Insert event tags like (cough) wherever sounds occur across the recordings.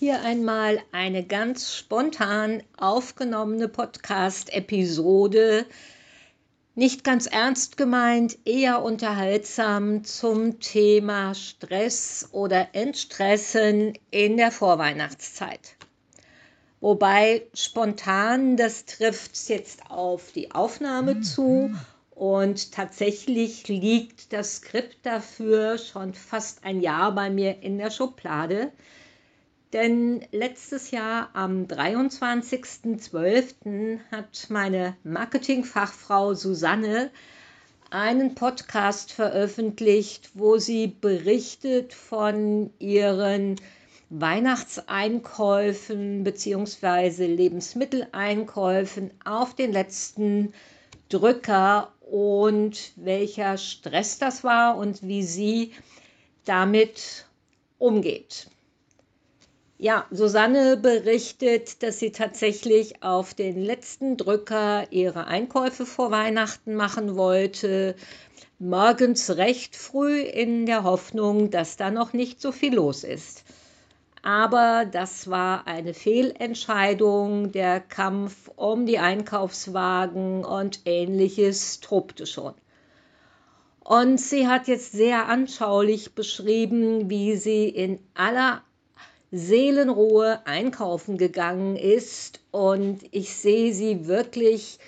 Hier einmal eine ganz spontan aufgenommene Podcast-Episode, nicht ganz ernst gemeint, eher unterhaltsam zum Thema Stress oder Entstressen in der Vorweihnachtszeit. Wobei spontan, das trifft jetzt auf die Aufnahme zu und tatsächlich liegt das Skript dafür schon fast ein Jahr bei mir in der Schublade. Denn letztes Jahr am 23.12. hat meine Marketingfachfrau Susanne einen Podcast veröffentlicht, wo sie berichtet von ihren Weihnachtseinkäufen bzw. Lebensmitteleinkäufen auf den letzten Drücker und welcher Stress das war und wie sie damit umgeht. Ja, Susanne berichtet, dass sie tatsächlich auf den letzten Drücker ihre Einkäufe vor Weihnachten machen wollte, morgens recht früh in der Hoffnung, dass da noch nicht so viel los ist. Aber das war eine Fehlentscheidung. Der Kampf um die Einkaufswagen und ähnliches tobte schon. Und sie hat jetzt sehr anschaulich beschrieben, wie sie in aller Seelenruhe einkaufen gegangen ist und ich sehe sie wirklich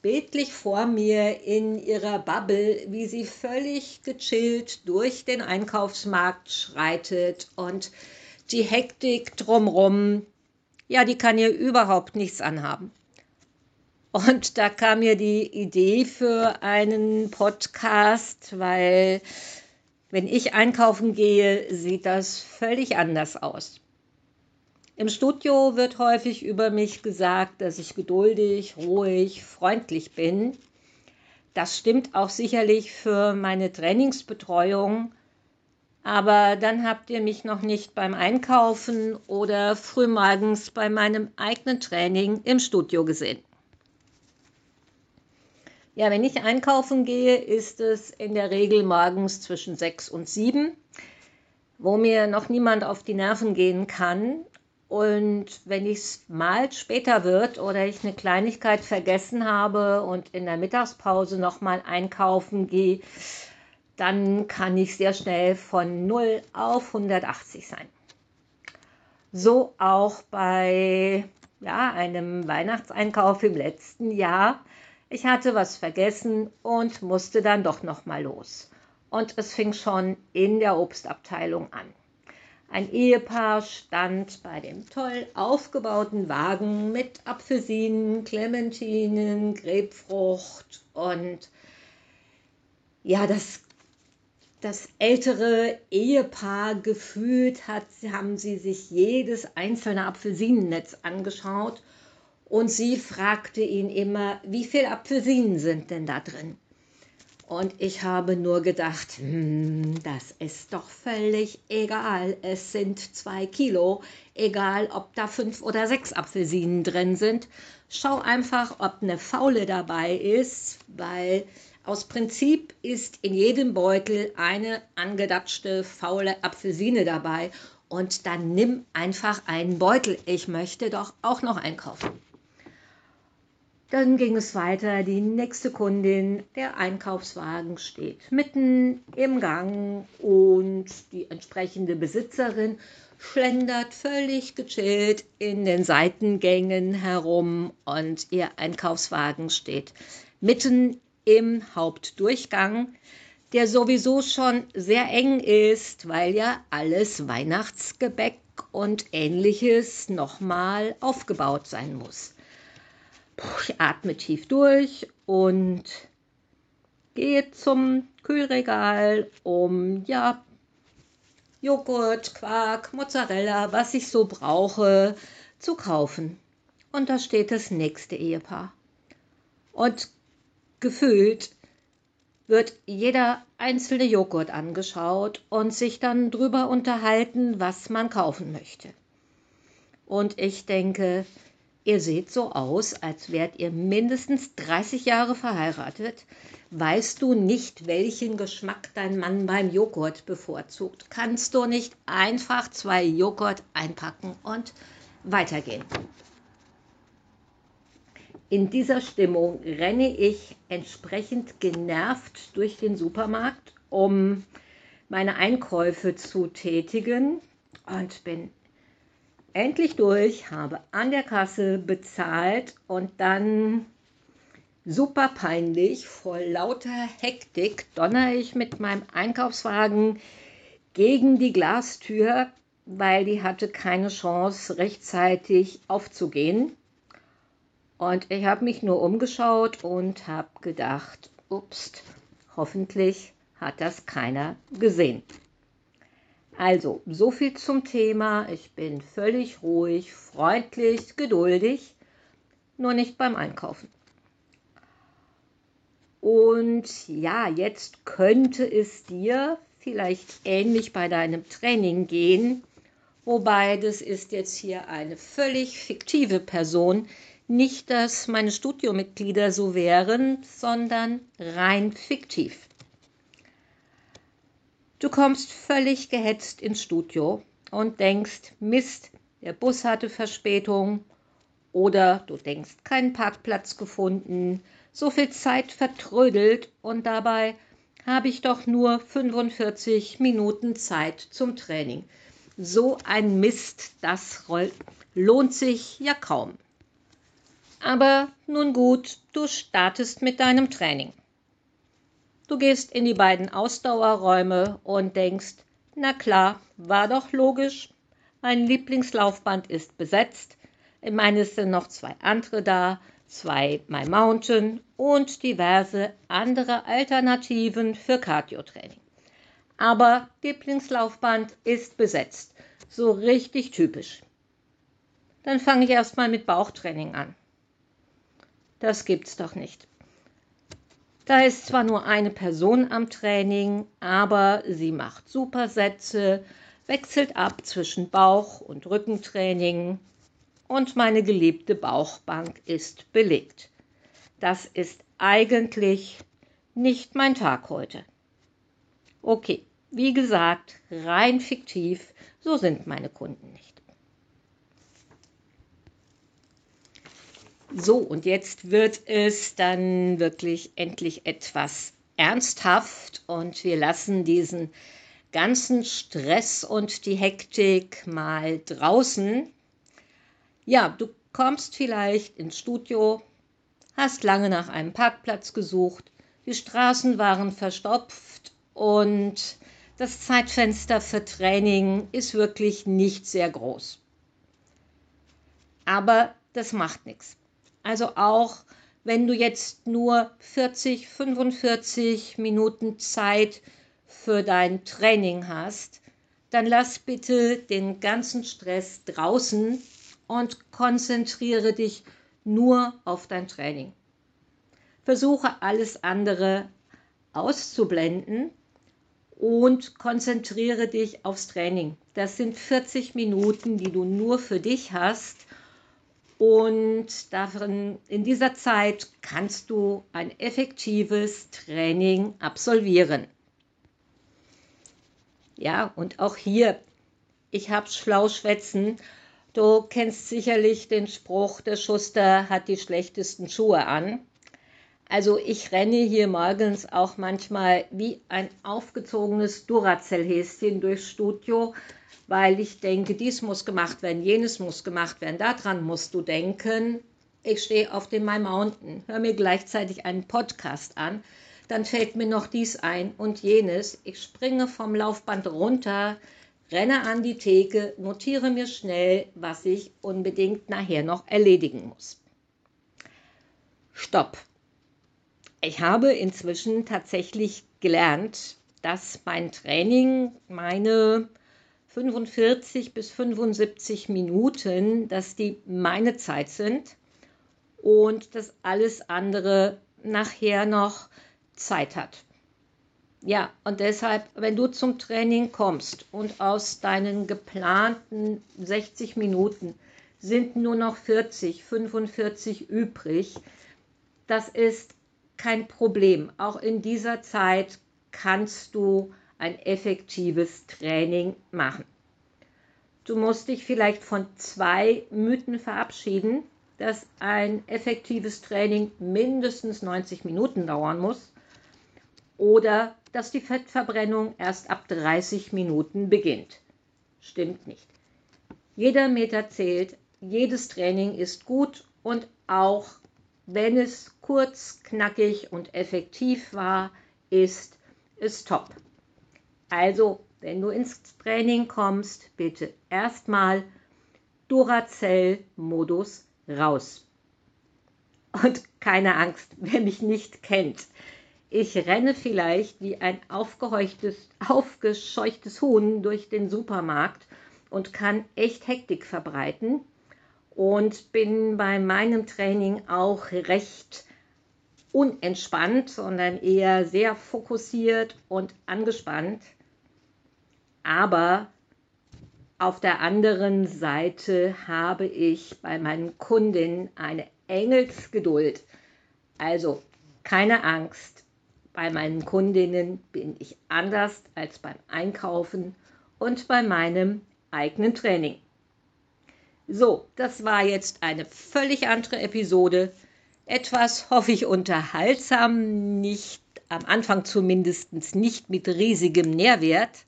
bildlich vor mir in ihrer Bubble, wie sie völlig gechillt durch den Einkaufsmarkt schreitet und die Hektik drumrum, ja, die kann ihr überhaupt nichts anhaben. Und da kam mir die Idee für einen Podcast, weil wenn ich einkaufen gehe, sieht das völlig anders aus. Im Studio wird häufig über mich gesagt, dass ich geduldig, ruhig, freundlich bin. Das stimmt auch sicherlich für meine Trainingsbetreuung. Aber dann habt ihr mich noch nicht beim Einkaufen oder frühmorgens bei meinem eigenen Training im Studio gesehen. Ja, wenn ich einkaufen gehe, ist es in der Regel morgens zwischen sechs und sieben, wo mir noch niemand auf die Nerven gehen kann. Und wenn es mal später wird oder ich eine Kleinigkeit vergessen habe und in der Mittagspause nochmal einkaufen gehe, dann kann ich sehr schnell von 0 auf 180 sein. So auch bei ja, einem Weihnachtseinkauf im letzten Jahr ich hatte was vergessen und musste dann doch noch mal los. Und es fing schon in der Obstabteilung an. Ein Ehepaar stand bei dem toll aufgebauten Wagen mit Apfelsinen, Clementinen, Grapefrucht und ja, das, das ältere Ehepaar gefühlt hat, haben sie sich jedes einzelne Apfelsinennetz angeschaut und sie fragte ihn immer, wie viele Apfelsinen sind denn da drin? Und ich habe nur gedacht, hm, das ist doch völlig egal. Es sind zwei Kilo, egal ob da fünf oder sechs Apfelsinen drin sind. Schau einfach, ob eine faule dabei ist, weil aus Prinzip ist in jedem Beutel eine angedatschte faule Apfelsine dabei. Und dann nimm einfach einen Beutel. Ich möchte doch auch noch einkaufen. Dann ging es weiter, die nächste Kundin, der Einkaufswagen steht mitten im Gang und die entsprechende Besitzerin schlendert völlig gechillt in den Seitengängen herum und ihr Einkaufswagen steht mitten im Hauptdurchgang, der sowieso schon sehr eng ist, weil ja alles Weihnachtsgebäck und ähnliches nochmal aufgebaut sein muss. Ich atme tief durch und gehe zum Kühlregal, um ja Joghurt, Quark, Mozzarella, was ich so brauche, zu kaufen. Und da steht das nächste Ehepaar. Und gefühlt wird jeder einzelne Joghurt angeschaut und sich dann drüber unterhalten, was man kaufen möchte. Und ich denke, Ihr seht so aus, als wärt ihr mindestens 30 Jahre verheiratet. Weißt du nicht, welchen Geschmack dein Mann beim Joghurt bevorzugt? Kannst du nicht einfach zwei Joghurt einpacken und weitergehen? In dieser Stimmung renne ich entsprechend genervt durch den Supermarkt, um meine Einkäufe zu tätigen und bin endlich durch, habe an der Kasse bezahlt und dann super peinlich, vor lauter Hektik donner ich mit meinem Einkaufswagen gegen die Glastür, weil die hatte keine Chance, rechtzeitig aufzugehen. Und ich habe mich nur umgeschaut und habe gedacht, ups, hoffentlich hat das keiner gesehen. Also, so viel zum Thema. Ich bin völlig ruhig, freundlich, geduldig, nur nicht beim Einkaufen. Und ja, jetzt könnte es dir vielleicht ähnlich bei deinem Training gehen, wobei das ist jetzt hier eine völlig fiktive Person. Nicht, dass meine Studiomitglieder so wären, sondern rein fiktiv. Du kommst völlig gehetzt ins Studio und denkst, Mist, der Bus hatte Verspätung oder du denkst, keinen Parkplatz gefunden, so viel Zeit vertrödelt und dabei habe ich doch nur 45 Minuten Zeit zum Training. So ein Mist, das lohnt sich ja kaum. Aber nun gut, du startest mit deinem Training. Du gehst in die beiden Ausdauerräume und denkst, na klar, war doch logisch. Mein Lieblingslaufband ist besetzt. Ich meine, es sind noch zwei andere da, zwei My Mountain und diverse andere Alternativen für Cardio-Training. Aber Lieblingslaufband ist besetzt. So richtig typisch. Dann fange ich erstmal mit Bauchtraining an. Das gibt's doch nicht. Da ist zwar nur eine Person am Training, aber sie macht Supersätze, wechselt ab zwischen Bauch- und Rückentraining und meine geliebte Bauchbank ist belegt. Das ist eigentlich nicht mein Tag heute. Okay, wie gesagt, rein fiktiv, so sind meine Kunden nicht. So, und jetzt wird es dann wirklich endlich etwas ernsthaft und wir lassen diesen ganzen Stress und die Hektik mal draußen. Ja, du kommst vielleicht ins Studio, hast lange nach einem Parkplatz gesucht, die Straßen waren verstopft und das Zeitfenster für Training ist wirklich nicht sehr groß. Aber das macht nichts. Also auch wenn du jetzt nur 40, 45 Minuten Zeit für dein Training hast, dann lass bitte den ganzen Stress draußen und konzentriere dich nur auf dein Training. Versuche alles andere auszublenden und konzentriere dich aufs Training. Das sind 40 Minuten, die du nur für dich hast und darin, in dieser Zeit kannst du ein effektives Training absolvieren. Ja, und auch hier, ich habe schlau schwätzen. Du kennst sicherlich den Spruch, der Schuster hat die schlechtesten Schuhe an. Also ich renne hier morgens auch manchmal wie ein aufgezogenes Duracell-Häschen durchs Studio, weil ich denke, dies muss gemacht werden, jenes muss gemacht werden, daran musst du denken. Ich stehe auf dem My Mountain, höre mir gleichzeitig einen Podcast an, dann fällt mir noch dies ein und jenes. Ich springe vom Laufband runter, renne an die Theke, notiere mir schnell, was ich unbedingt nachher noch erledigen muss. Stopp. Ich habe inzwischen tatsächlich gelernt, dass mein Training meine 45 bis 75 Minuten, dass die meine Zeit sind und dass alles andere nachher noch Zeit hat. Ja, und deshalb, wenn du zum Training kommst und aus deinen geplanten 60 Minuten sind nur noch 40, 45 übrig. Das ist kein Problem. Auch in dieser Zeit kannst du ein effektives Training machen. Du musst dich vielleicht von zwei Mythen verabschieden, dass ein effektives Training mindestens 90 Minuten dauern muss oder dass die Fettverbrennung erst ab 30 Minuten beginnt. Stimmt nicht. Jeder Meter zählt, jedes Training ist gut und auch wenn es kurz, knackig und effektiv war, ist es top. Also, wenn du ins Training kommst, bitte erstmal Duracell-Modus raus. Und keine Angst, (laughs) wer mich nicht kennt. Ich renne vielleicht wie ein aufgescheuchtes Huhn durch den Supermarkt und kann echt Hektik verbreiten und bin bei meinem Training auch recht unentspannt, sondern eher sehr fokussiert und angespannt. Aber auf der anderen Seite habe ich bei meinen Kundinnen eine Engelsgeduld. Also keine Angst, bei meinen Kundinnen bin ich anders als beim Einkaufen und bei meinem eigenen Training. So, das war jetzt eine völlig andere Episode. Etwas, hoffe ich, unterhaltsam, nicht am Anfang zumindest nicht mit riesigem Nährwert,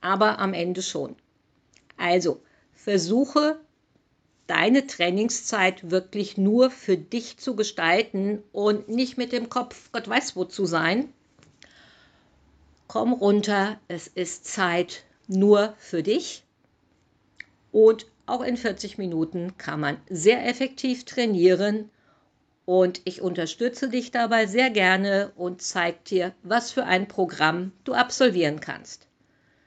aber am Ende schon. Also, versuche deine Trainingszeit wirklich nur für dich zu gestalten und nicht mit dem Kopf Gott weiß wo zu sein. Komm runter, es ist Zeit nur für dich. Und auch in 40 Minuten kann man sehr effektiv trainieren. Und ich unterstütze dich dabei sehr gerne und zeige dir, was für ein Programm du absolvieren kannst.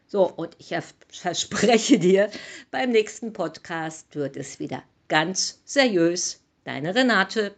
So, und ich verspreche dir, beim nächsten Podcast wird es wieder ganz seriös. Deine Renate.